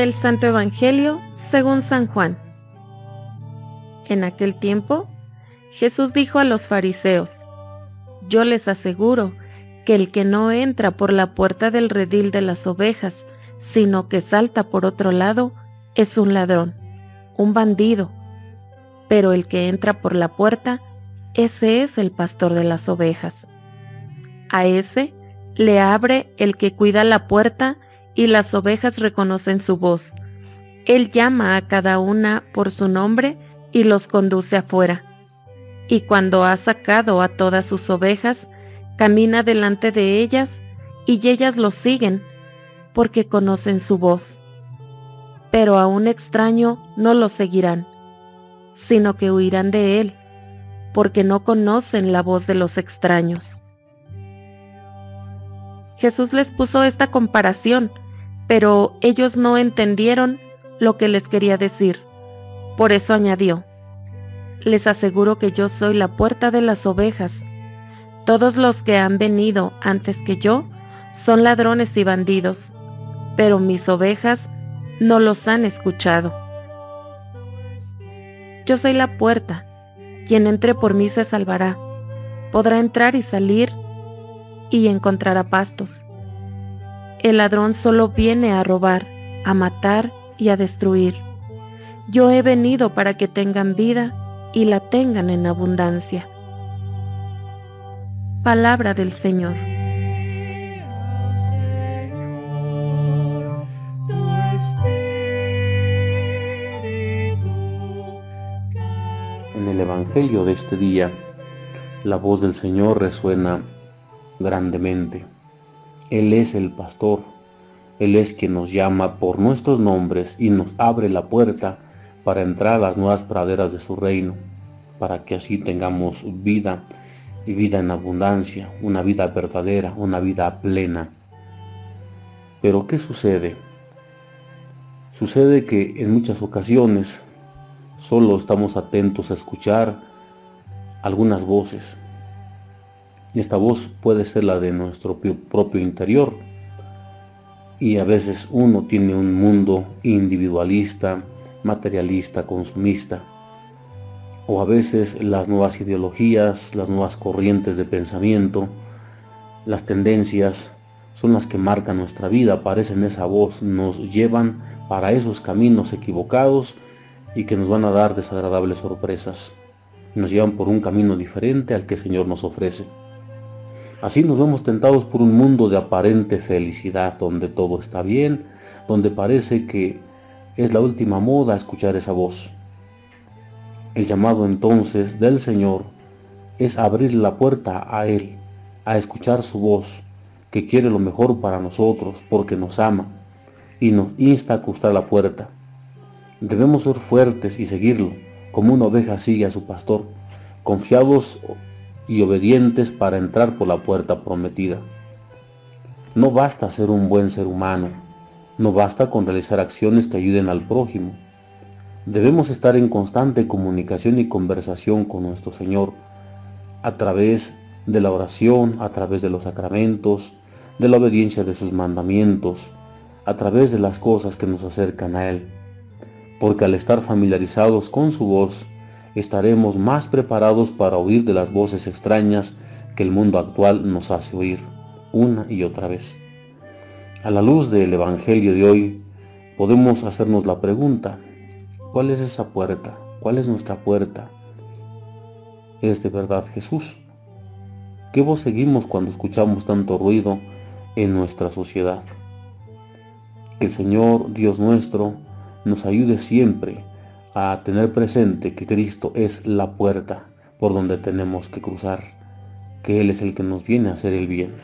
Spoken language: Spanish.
Del Santo Evangelio según San Juan. En aquel tiempo, Jesús dijo a los fariseos, Yo les aseguro que el que no entra por la puerta del redil de las ovejas, sino que salta por otro lado, es un ladrón, un bandido. Pero el que entra por la puerta, ese es el pastor de las ovejas. A ese le abre el que cuida la puerta y las ovejas reconocen su voz. Él llama a cada una por su nombre y los conduce afuera. Y cuando ha sacado a todas sus ovejas, camina delante de ellas y ellas lo siguen, porque conocen su voz. Pero a un extraño no lo seguirán, sino que huirán de él, porque no conocen la voz de los extraños. Jesús les puso esta comparación, pero ellos no entendieron lo que les quería decir. Por eso añadió, les aseguro que yo soy la puerta de las ovejas. Todos los que han venido antes que yo son ladrones y bandidos, pero mis ovejas no los han escuchado. Yo soy la puerta, quien entre por mí se salvará, podrá entrar y salir y encontrará pastos. El ladrón solo viene a robar, a matar y a destruir. Yo he venido para que tengan vida y la tengan en abundancia. Palabra del Señor. En el Evangelio de este día, la voz del Señor resuena grandemente. Él es el pastor, Él es quien nos llama por nuestros nombres y nos abre la puerta para entrar a las nuevas praderas de su reino, para que así tengamos vida y vida en abundancia, una vida verdadera, una vida plena. Pero ¿qué sucede? Sucede que en muchas ocasiones solo estamos atentos a escuchar algunas voces, esta voz puede ser la de nuestro propio interior. Y a veces uno tiene un mundo individualista, materialista, consumista. O a veces las nuevas ideologías, las nuevas corrientes de pensamiento, las tendencias son las que marcan nuestra vida, aparecen esa voz, nos llevan para esos caminos equivocados y que nos van a dar desagradables sorpresas. Nos llevan por un camino diferente al que el Señor nos ofrece. Así nos vemos tentados por un mundo de aparente felicidad, donde todo está bien, donde parece que es la última moda escuchar esa voz. El llamado entonces del Señor es abrir la puerta a Él, a escuchar su voz, que quiere lo mejor para nosotros, porque nos ama y nos insta a acostar la puerta. Debemos ser fuertes y seguirlo, como una oveja sigue a su pastor, confiados y obedientes para entrar por la puerta prometida. No basta ser un buen ser humano, no basta con realizar acciones que ayuden al prójimo. Debemos estar en constante comunicación y conversación con nuestro Señor a través de la oración, a través de los sacramentos, de la obediencia de sus mandamientos, a través de las cosas que nos acercan a Él. Porque al estar familiarizados con su voz, estaremos más preparados para oír de las voces extrañas que el mundo actual nos hace oír una y otra vez. A la luz del Evangelio de hoy, podemos hacernos la pregunta, ¿cuál es esa puerta? ¿Cuál es nuestra puerta? ¿Es de verdad Jesús? ¿Qué voz seguimos cuando escuchamos tanto ruido en nuestra sociedad? Que el Señor, Dios nuestro, nos ayude siempre a tener presente que Cristo es la puerta por donde tenemos que cruzar, que Él es el que nos viene a hacer el bien.